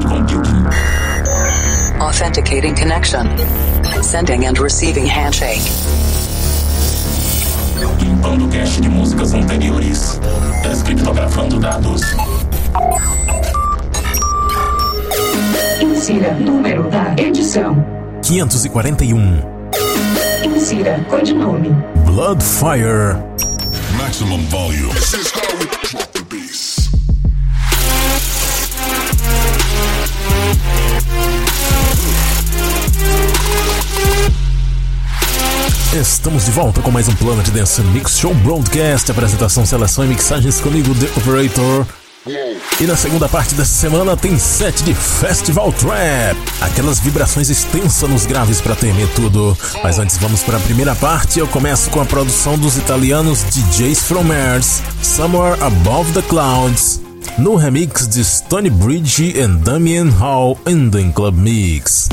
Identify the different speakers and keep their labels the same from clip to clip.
Speaker 1: cloud computing.
Speaker 2: Authenticating connection. Sending and receiving handshake.
Speaker 1: Limpando cache de músicas anteriores. Descriptografando dados.
Speaker 3: Insira número da edição.
Speaker 4: 541.
Speaker 3: Insira codinome.
Speaker 4: Bloodfire.
Speaker 5: Maximum volume.
Speaker 4: Estamos de volta com mais um Planet Dance Mix Show Broadcast, apresentação, seleção e mixagens comigo, The Operator. E na segunda parte dessa semana tem set de Festival Trap, aquelas vibrações extensas nos graves para temer tudo. Mas antes vamos para a primeira parte, eu começo com a produção dos italianos DJs From Mars, Somewhere Above the Clouds, no remix de Stony Bridge e Damien Hall in the Club Mix.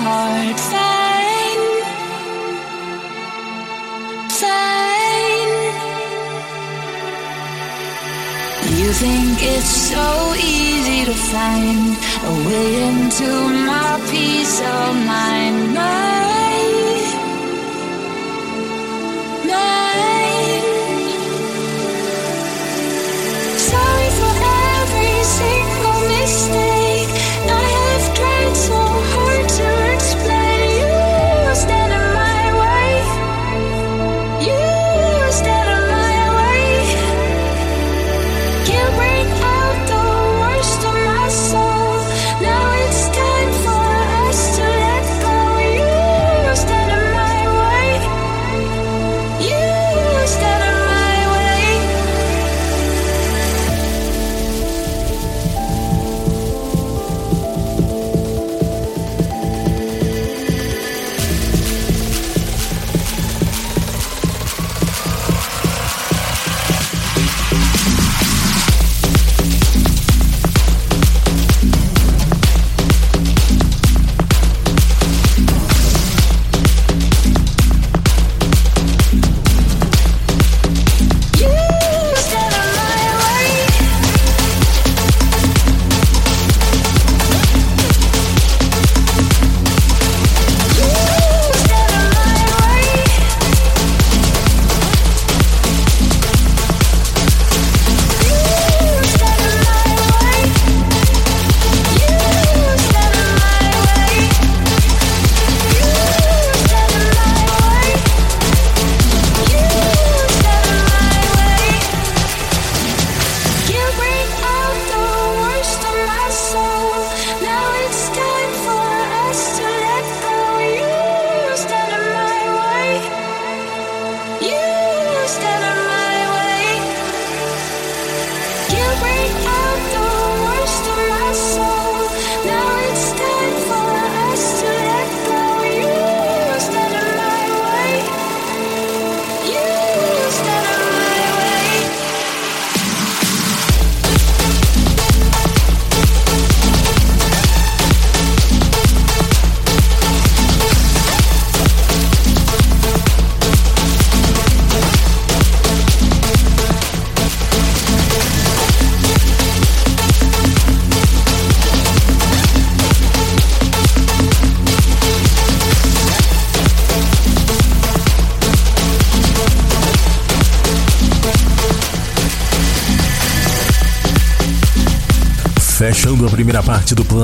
Speaker 6: Heart. Fine, fine. You think it's so easy to find a way into my peace of mind.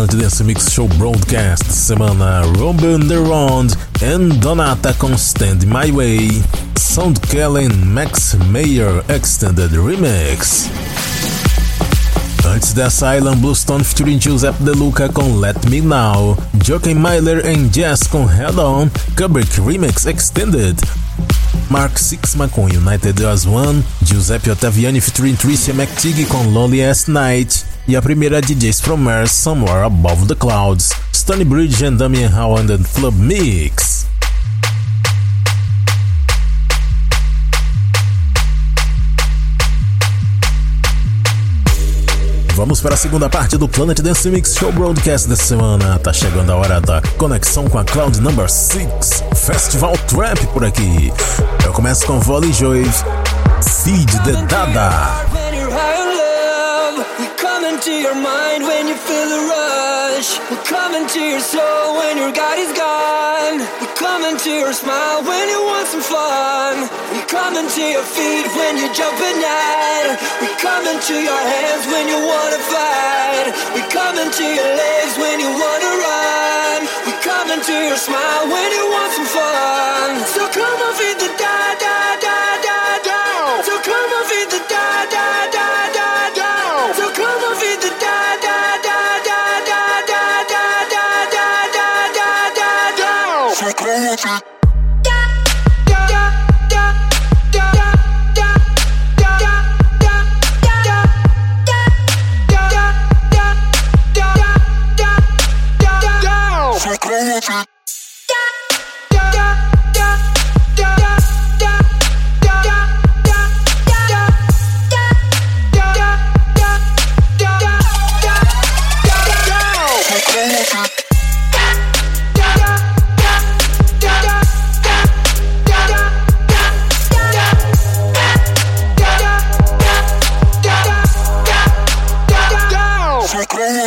Speaker 4: Planet Dance Mix Show Broadcast semana. Robin the Round and Donata com Stand My Way. Sound Kellen Max Mayer Extended Remix. Antes dessa Island Bluestone featuring Giuseppe De Luca com Let Me Now. Joaquin Myler and Jazz com Head On. Kubrick Remix Extended. Mark Sixma com United as One, Giuseppe Ottaviani featuring Tricia McTeague com Lonely As Night e a primeira DJs from Mars Somewhere Above the Clouds, Stony Bridge and Damien Howland and Club Mix. Vamos para a segunda parte do Planet Dance Mix Show Broadcast dessa semana. Tá chegando a hora da conexão com a Cloud Number 6 Festival Trap por aqui. Eu começo com Volley Joy, Feed the Dada.
Speaker 7: Into your mind when you feel the rush. We come into your soul when your God is gone. We come into your smile when you want some fun. We come into your feet when you jump at night. We come into your hands when you wanna fight. We come into your legs when you wanna run. We come into your smile when you want some fun.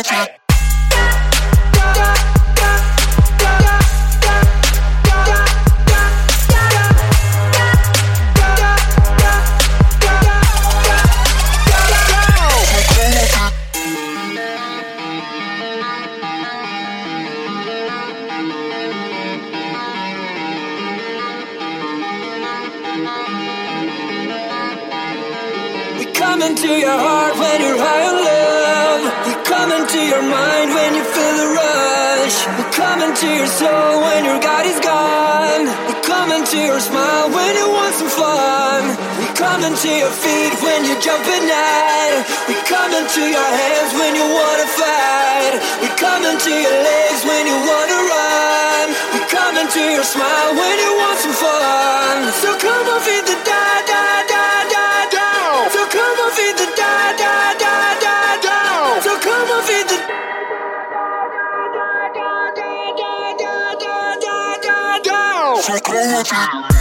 Speaker 7: the.
Speaker 8: to your soul when your God is gone. We come into your smile when you want some fun. We come into your feet when you jump at night. We come into your hands when you wanna fight. We come into your legs when you wanna run. We come into your smile when you want some fun. So come on, feed the
Speaker 7: 啊。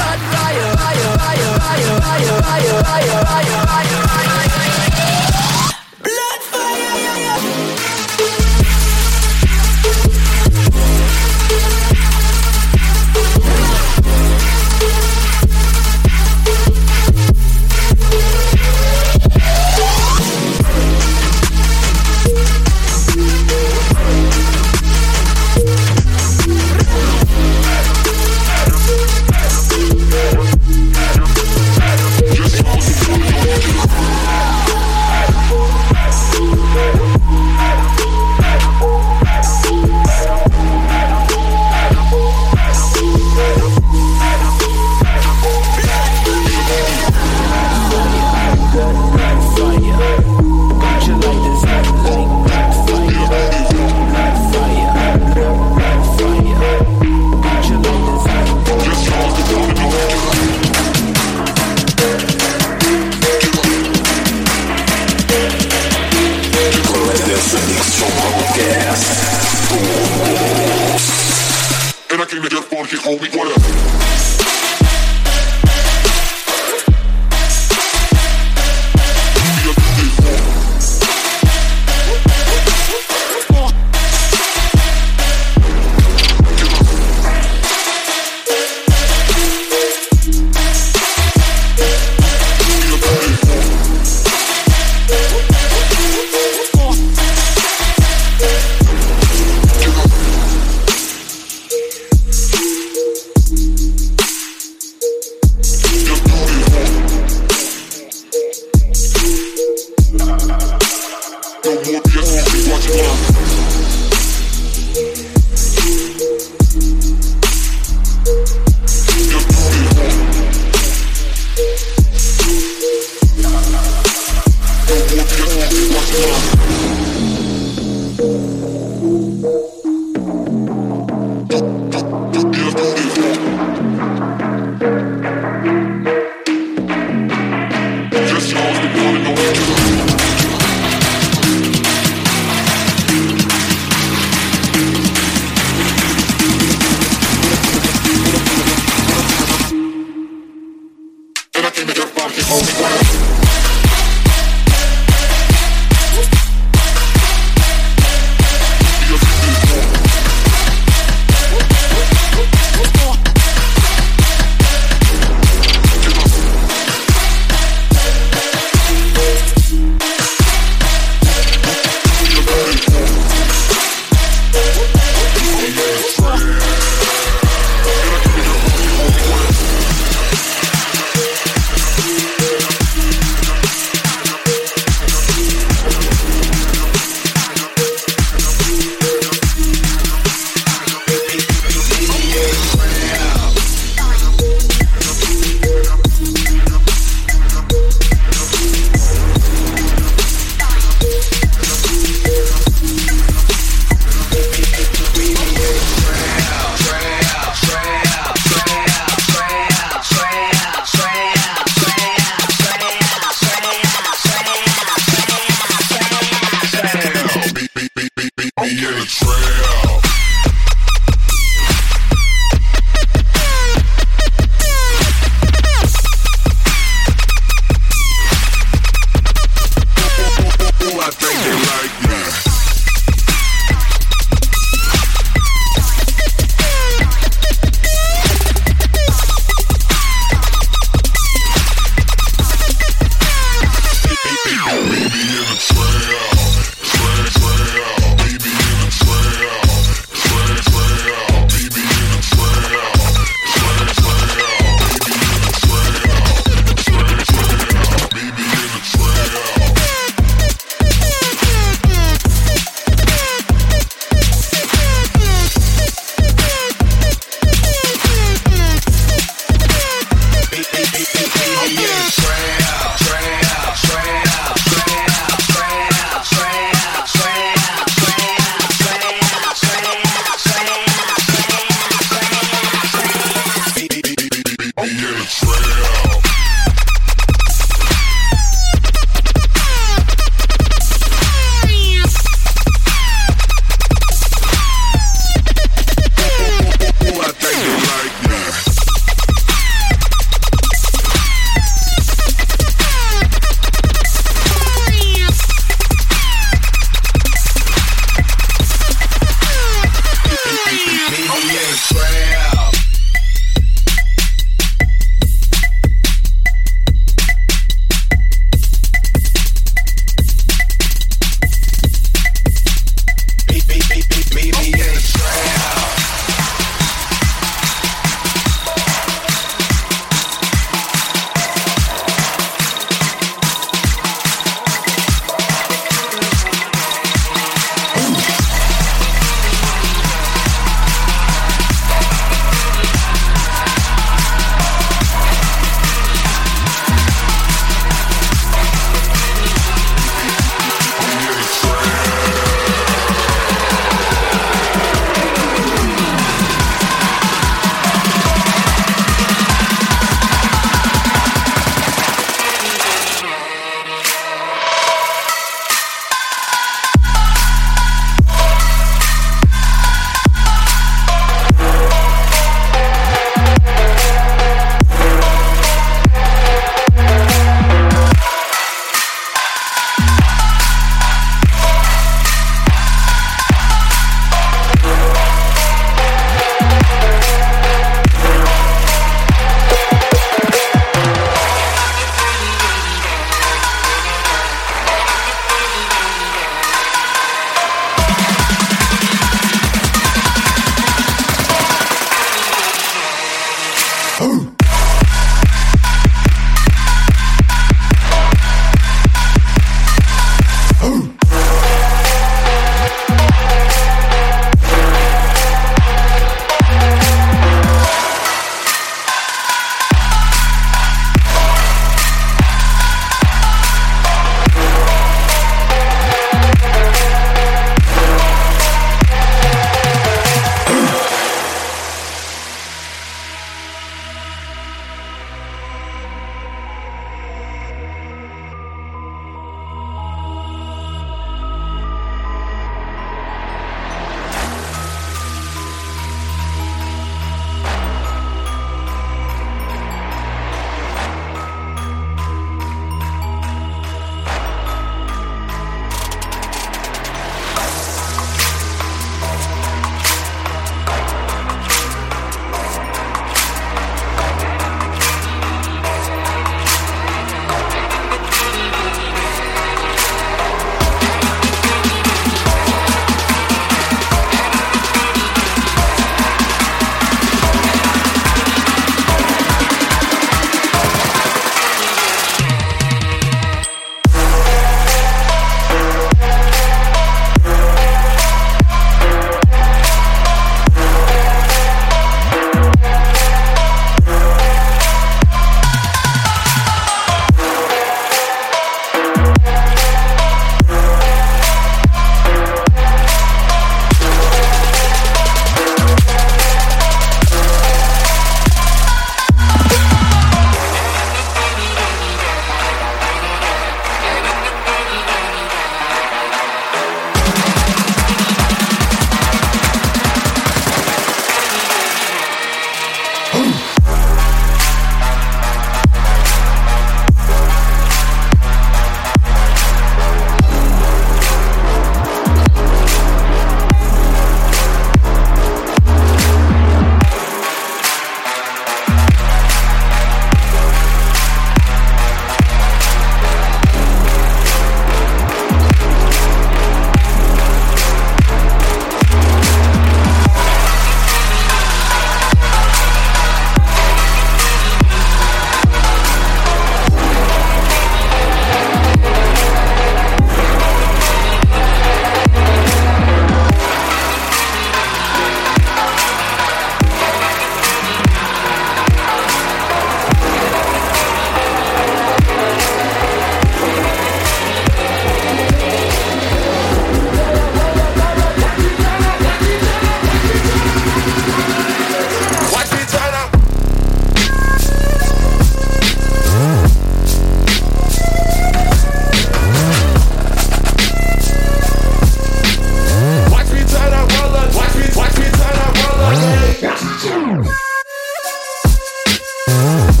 Speaker 7: Oh.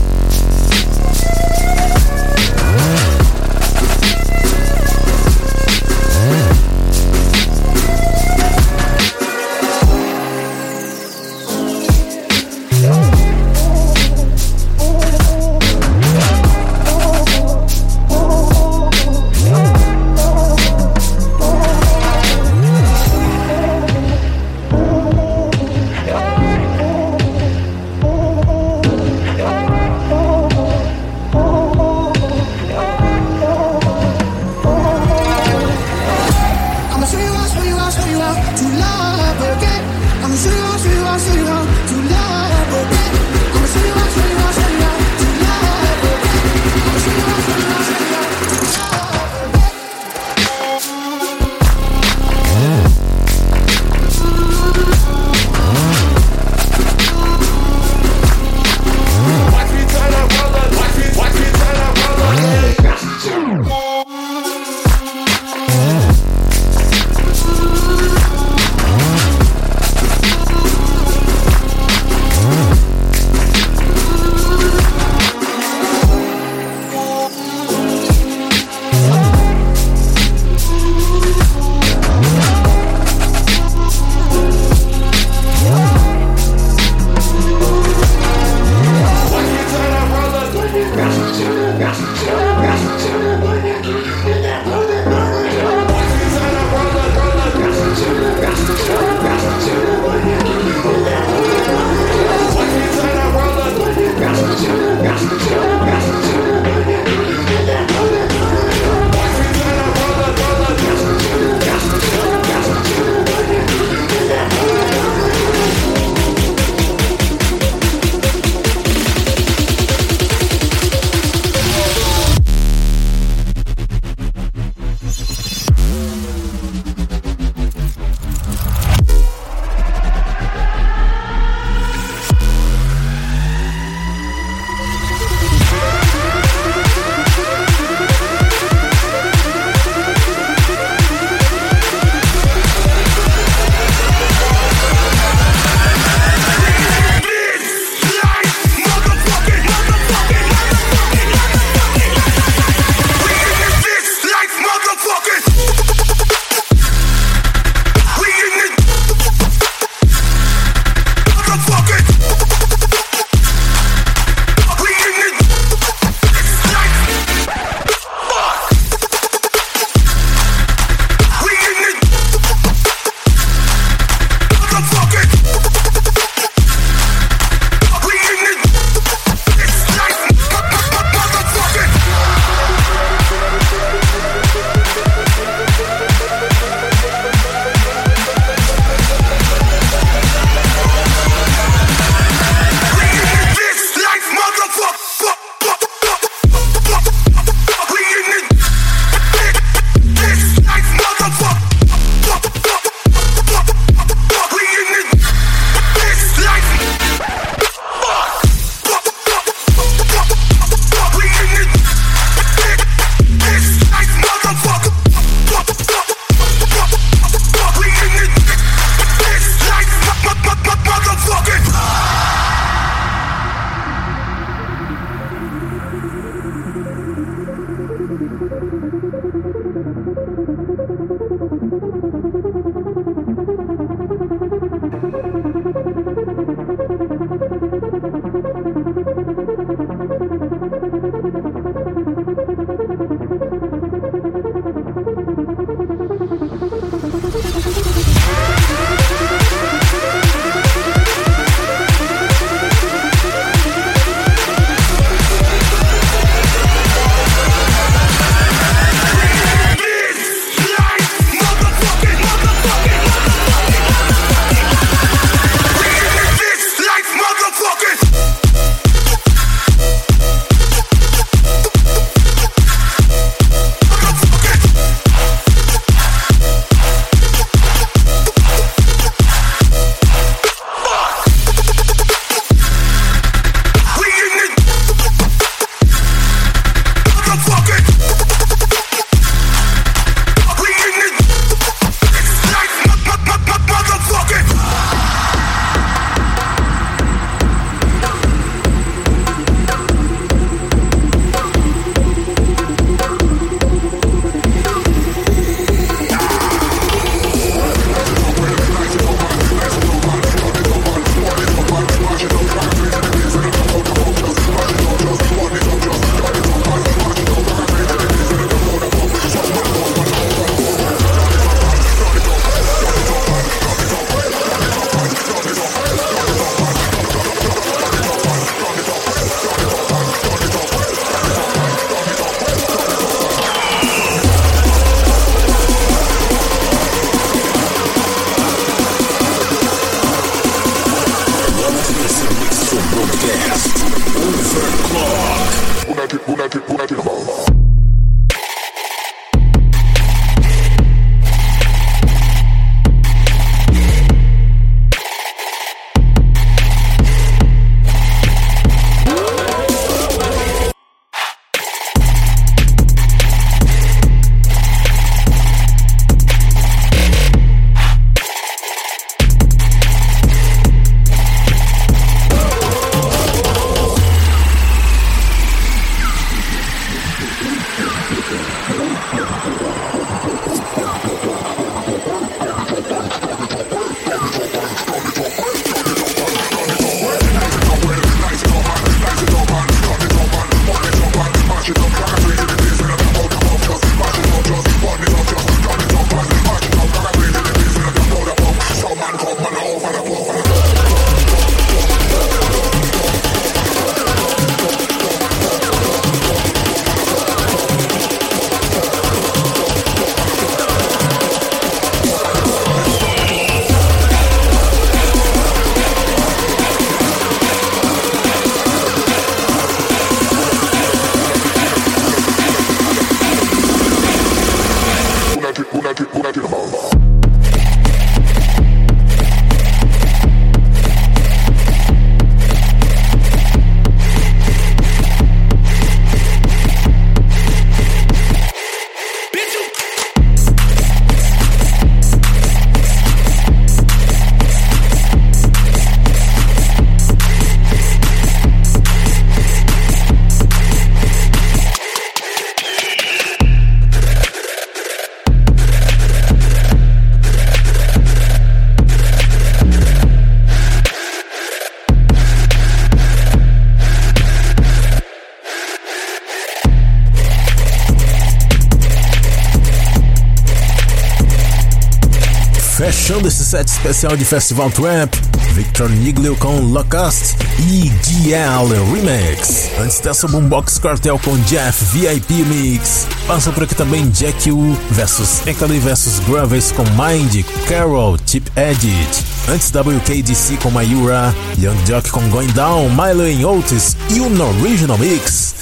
Speaker 4: Fechando esse set especial de Festival Trap, Victor Niglio com Locust e DL Remix. Antes dessa, Boombox Cartel com Jeff VIP Mix. Passa por aqui também Jack U versus Ekali versus Graves com Mind, Carol, Chip Edit. Antes WKDC com Mayura, Young Jock com Going Down, Milo em Otis e o Original Mix.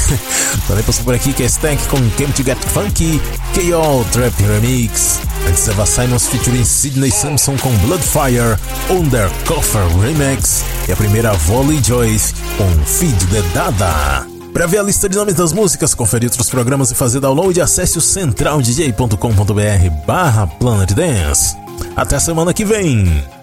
Speaker 4: também passa por aqui que é Stank com Came to Get Funky, KO Trap Remix. Antes Eva Simons featuring Sidney Samson com Bloodfire, Undercover Remix. E a primeira Volley Joyce com Feed the Dada. Para ver a lista de nomes das músicas, conferir outros programas e fazer download, acesse o centraldj.com.br barra Planet Dance. Até semana que vem!